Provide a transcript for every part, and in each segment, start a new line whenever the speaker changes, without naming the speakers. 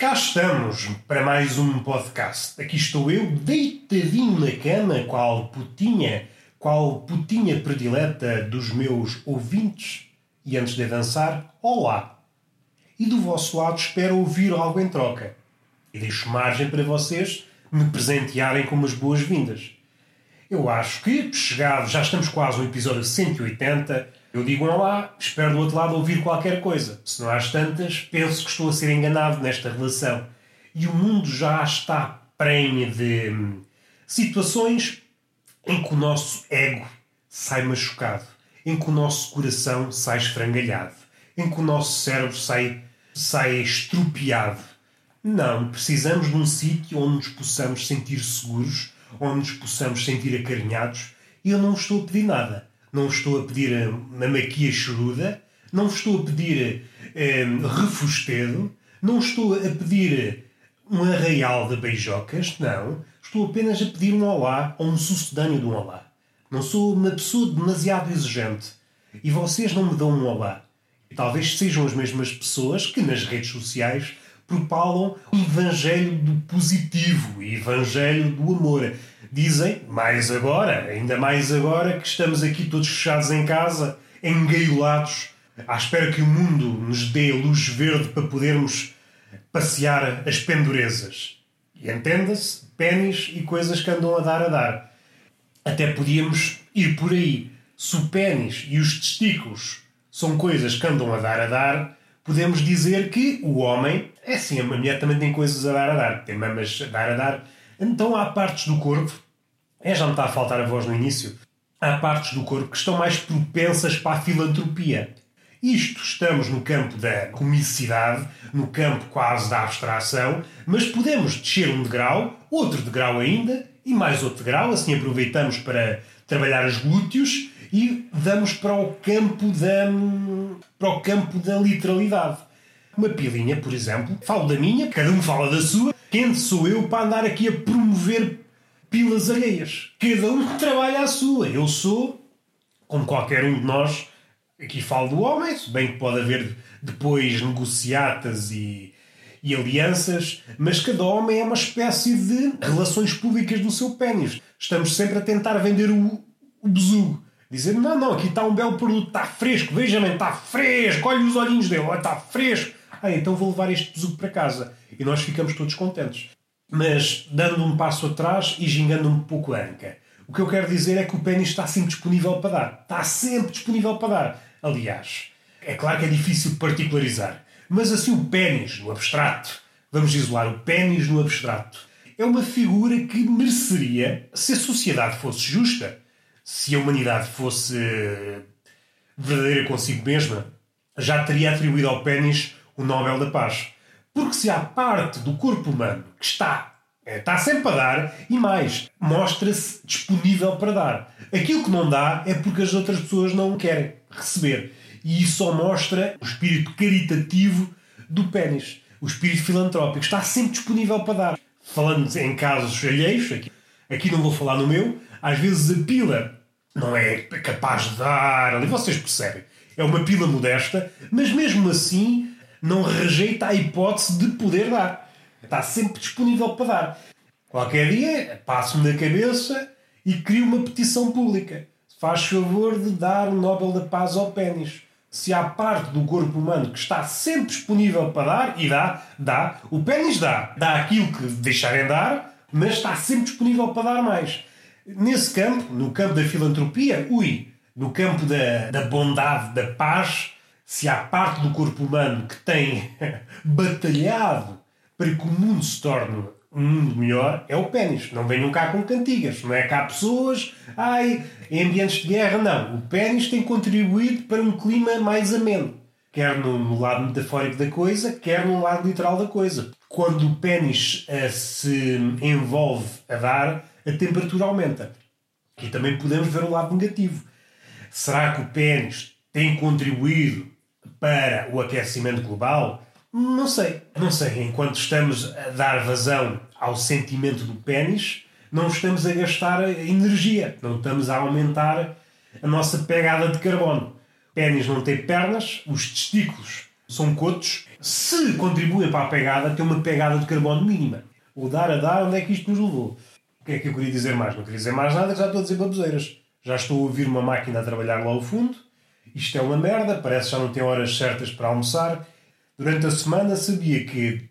Cá estamos para mais um podcast. Aqui estou eu, deitadinho na cama, qual putinha, qual putinha predileta dos meus ouvintes. E antes de avançar, olá! E do vosso lado espero ouvir algo em troca. E deixo margem para vocês me presentearem com umas boas-vindas. Eu acho que, chegado, já estamos quase no episódio 180, eu digo um olá, espero do outro lado ouvir qualquer coisa. Se não às tantas, penso que estou a ser enganado nesta relação. E o mundo já está prenhe de hum, situações em que o nosso ego sai machucado, em que o nosso coração sai esfrangalhado, em que o nosso cérebro sai, sai estropiado. Não, precisamos de um sítio onde nos possamos sentir seguros, onde nos possamos sentir acarinhados. E eu não estou a pedir nada não estou a pedir uma maquia choruda, não estou a pedir um, refustedo, não estou a pedir um arraial de beijocas, não. Estou apenas a pedir um olá ou um sucedâneo de um olá. Não sou uma pessoa demasiado exigente. E vocês não me dão um olá. E talvez sejam as mesmas pessoas que nas redes sociais propalam o evangelho do positivo, o evangelho do amor. Dizem, mais agora, ainda mais agora que estamos aqui todos fechados em casa, engaiolados, à espera que o mundo nos dê luz verde para podermos passear as pendurezas. E entenda-se, pênis e coisas que andam a dar a dar. Até podíamos ir por aí. Se o pênis e os testículos são coisas que andam a dar a dar, podemos dizer que o homem é sim, a mulher também tem coisas a dar a dar, tem mamas a dar a dar então há partes do corpo, é, já me está a faltar a voz no início, há partes do corpo que estão mais propensas para a filantropia. Isto estamos no campo da comicidade, no campo quase da abstração, mas podemos descer um degrau, outro degrau ainda, e mais outro degrau, assim aproveitamos para trabalhar os glúteos e vamos para o campo da, para o campo da literalidade. Uma pilinha, por exemplo, falo da minha, cada um fala da sua, quem sou eu para andar aqui a promover pilas alheias? Cada um trabalha a sua. Eu sou, como qualquer um de nós, aqui falo do homem, se bem que pode haver depois negociatas e, e alianças, mas cada homem é uma espécie de relações públicas do seu pênis. Estamos sempre a tentar vender o, o besugo. Dizer, não, não, aqui está um belo produto, está fresco, veja-me, está fresco, olha os olhinhos dele, está fresco. Ah, então vou levar este besugo para casa e nós ficamos todos contentes. Mas dando um passo atrás e gingando um pouco a anca. O que eu quero dizer é que o pênis está sempre disponível para dar. Está sempre disponível para dar. Aliás, é claro que é difícil particularizar. Mas assim, o pênis no abstrato, vamos isolar o pênis no abstrato, é uma figura que mereceria, se a sociedade fosse justa, se a humanidade fosse verdadeira consigo mesma, já teria atribuído ao pênis o Nobel da Paz. Porque se há parte do corpo humano que está, é, está sempre a dar, e mais, mostra-se disponível para dar. Aquilo que não dá é porque as outras pessoas não querem receber. E isso só mostra o espírito caritativo do pênis. O espírito filantrópico está sempre disponível para dar. Falando em casos alheios, aqui, aqui não vou falar no meu, às vezes a pila não é capaz de dar, ali vocês percebem. É uma pila modesta, mas mesmo assim não rejeita a hipótese de poder dar. Está sempre disponível para dar. Qualquer dia, passo-me na cabeça e crio uma petição pública. Faz favor de dar o Nobel da Paz ao pênis. Se há parte do corpo humano que está sempre disponível para dar, e dá, dá, o pênis dá. Dá aquilo que deixarem dar, mas está sempre disponível para dar mais. Nesse campo, no campo da filantropia, ui, no campo da, da bondade, da paz, se há parte do corpo humano que tem batalhado para que o mundo se torne um mundo melhor, é o pênis. Não venham cá com cantigas. Não é cá pessoas, ai, em ambientes de guerra, não. O pênis tem contribuído para um clima mais ameno. Quer no, lado metafórico da coisa, quer no lado literal da coisa. Quando o pênis uh, se envolve a dar, a temperatura aumenta. E também podemos ver o lado negativo. Será que o pênis tem contribuído para o aquecimento global? Não sei. Não sei. Enquanto estamos a dar vazão ao sentimento do pênis, não estamos a gastar energia, não estamos a aumentar a nossa pegada de carbono. Pênis não tem pernas, os testículos São cotos. Se contribuem para a pegada, têm uma pegada de carbono mínima. O dar a dar, onde é que isto nos levou? O que é que eu queria dizer mais? Não queria dizer mais nada, já estou a dizer baboseiras. Já estou a ouvir uma máquina a trabalhar lá ao fundo. Isto é uma merda, parece que já não tem horas certas para almoçar. Durante a semana sabia que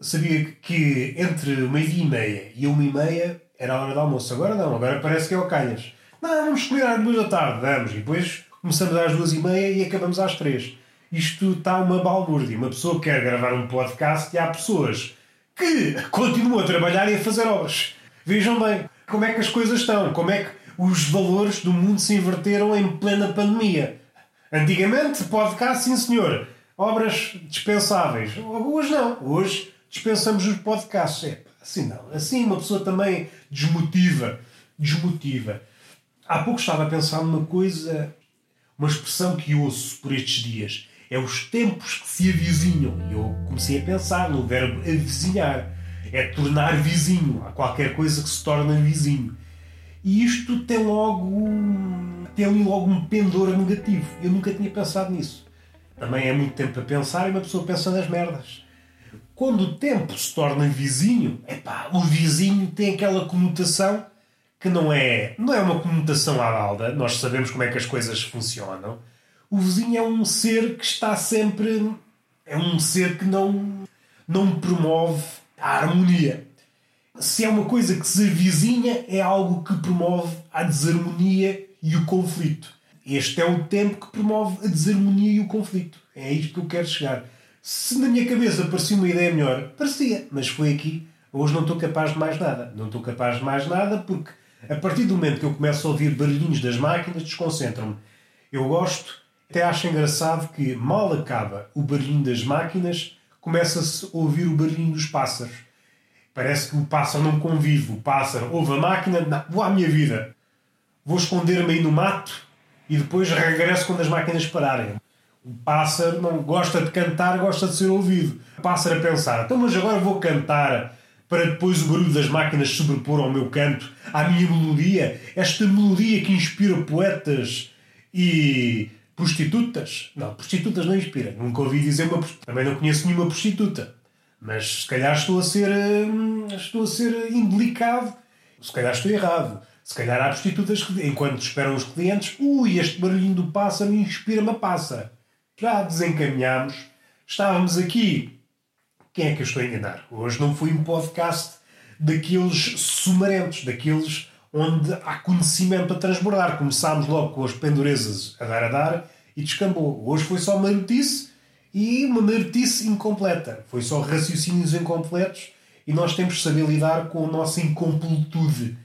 sabia que entre uma e meia e uma e meia era a hora do almoço. Agora não, agora parece que é o calhas. Não, vamos comer às duas da tarde, vamos. E depois começamos às duas e meia e acabamos às três. Isto está uma balbúrdia. Uma pessoa quer gravar um podcast e há pessoas que continuam a trabalhar e a fazer obras. Vejam bem como é que as coisas estão, como é que os valores do mundo se inverteram em plena pandemia. Antigamente, podcast, sim senhor. Obras dispensáveis. Hoje não. Hoje dispensamos os podcasts. É, assim não. Assim uma pessoa também desmotiva. Desmotiva. Há pouco estava a pensar numa coisa, uma expressão que ouço por estes dias. É os tempos que se avizinham. E eu comecei a pensar no verbo avizinhar. É tornar vizinho. Há qualquer coisa que se torna vizinho. E isto tem logo, tem logo um pendor negativo. Eu nunca tinha pensado nisso. Também é muito tempo a pensar e uma pessoa pensa nas merdas. Quando o tempo se torna vizinho, epá, o vizinho tem aquela conotação que não é, não é uma conotação à balda, nós sabemos como é que as coisas funcionam. O vizinho é um ser que está sempre. é um ser que não, não promove a harmonia. Se é uma coisa que se avizinha, é algo que promove a desarmonia e o conflito. Este é o tempo que promove a desarmonia e o conflito. É isto que eu quero chegar. Se na minha cabeça parecia uma ideia melhor, parecia, mas foi aqui. Hoje não estou capaz de mais nada. Não estou capaz de mais nada porque a partir do momento que eu começo a ouvir barulhinhos das máquinas, desconcentram-me. Eu gosto, até acho engraçado que mal acaba o barulhinho das máquinas, começa-se a ouvir o barulhinho dos pássaros. Parece que o pássaro não convive. O pássaro ouve a máquina, não, vou à minha vida. Vou esconder-me aí no mato e depois regresso quando as máquinas pararem. O pássaro não gosta de cantar, gosta de ser ouvido. O pássaro a pensar, então mas agora vou cantar para depois o barulho das máquinas sobrepor ao meu canto, à minha melodia, esta melodia que inspira poetas e prostitutas. Não, prostitutas não inspira. Nunca ouvi dizer uma também não conheço nenhuma prostituta. Mas se calhar estou a ser hum, estou a ser indelicado. Se calhar estou errado. Se calhar há prostitutas que, enquanto esperam os clientes, ui, este barulhinho do pássaro inspira-me a passa. Já desencaminhámos. Estávamos aqui quem é que eu estou a enganar? Hoje não foi um podcast daqueles sumarentos, daqueles onde há conhecimento a transbordar. Começámos logo com as pendurezas a dar a dar e descambou. Hoje foi só uma notícia e uma notícia incompleta. Foi só raciocínios incompletos e nós temos que saber lidar com a nossa incompletude.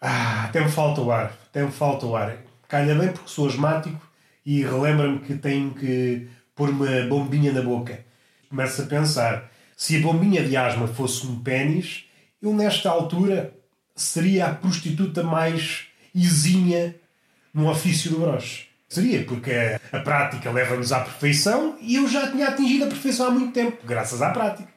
Ah, até me falta o ar. Até me falta o ar. Calha bem porque sou asmático e relembra-me que tenho que pôr uma bombinha na boca começo a pensar: se a bombinha de asma fosse um pênis, eu nesta altura seria a prostituta mais exímia no ofício do broche. Seria, porque a, prática leva-nos à perfeição e eu já tinha atingido a perfeição há muito tempo, graças à prática.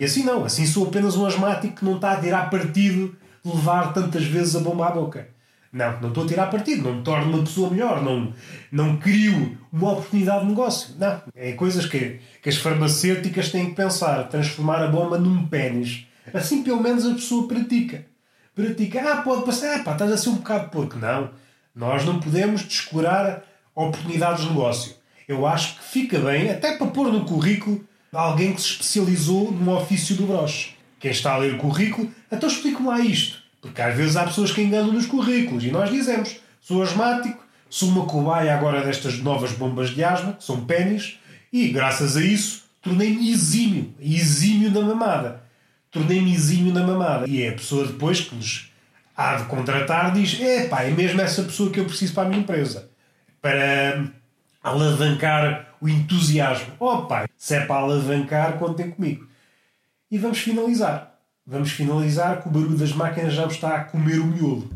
E assim não, assim sou apenas um asmático que não está a tirar partido de levar tantas vezes a bomba à boca. Não, não estou a tirar partido, não me torno uma pessoa melhor, não, não crio uma oportunidade de negócio. Não, é coisas que, que as farmacêuticas têm que pensar, transformar a bomba num pênis. Assim pelo menos a pessoa pratica. Pratica, ah, pode passar, ah, pá, estás a ser um bocado porco. Não, nós não podemos descurar oportunidades de negócio. Eu acho que fica bem, até para pôr no currículo, alguém que se especializou no ofício do broche. Quem está a ler o currículo, então explico-me lá isto. Porque às vezes há pessoas que enganam nos currículos e nós dizemos: sou asmático, sou uma cobaia agora destas novas bombas de asma, que são pênis, e graças a isso tornei-me exímio, exímio na mamada. Tornei-me exímio na mamada. E é a pessoa depois que nos há de contratar diz: é pá, é mesmo essa pessoa que eu preciso para a minha empresa. Para alavancar o entusiasmo. Oh pai, se é para alavancar, contem comigo. E vamos finalizar. Vamos finalizar que o barulho das máquinas já está a comer o miolo.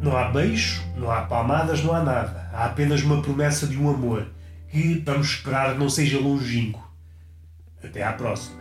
Não há beijo, não há palmadas, não há nada. Há apenas uma promessa de um amor que vamos esperar não seja longínquo. Até à próxima.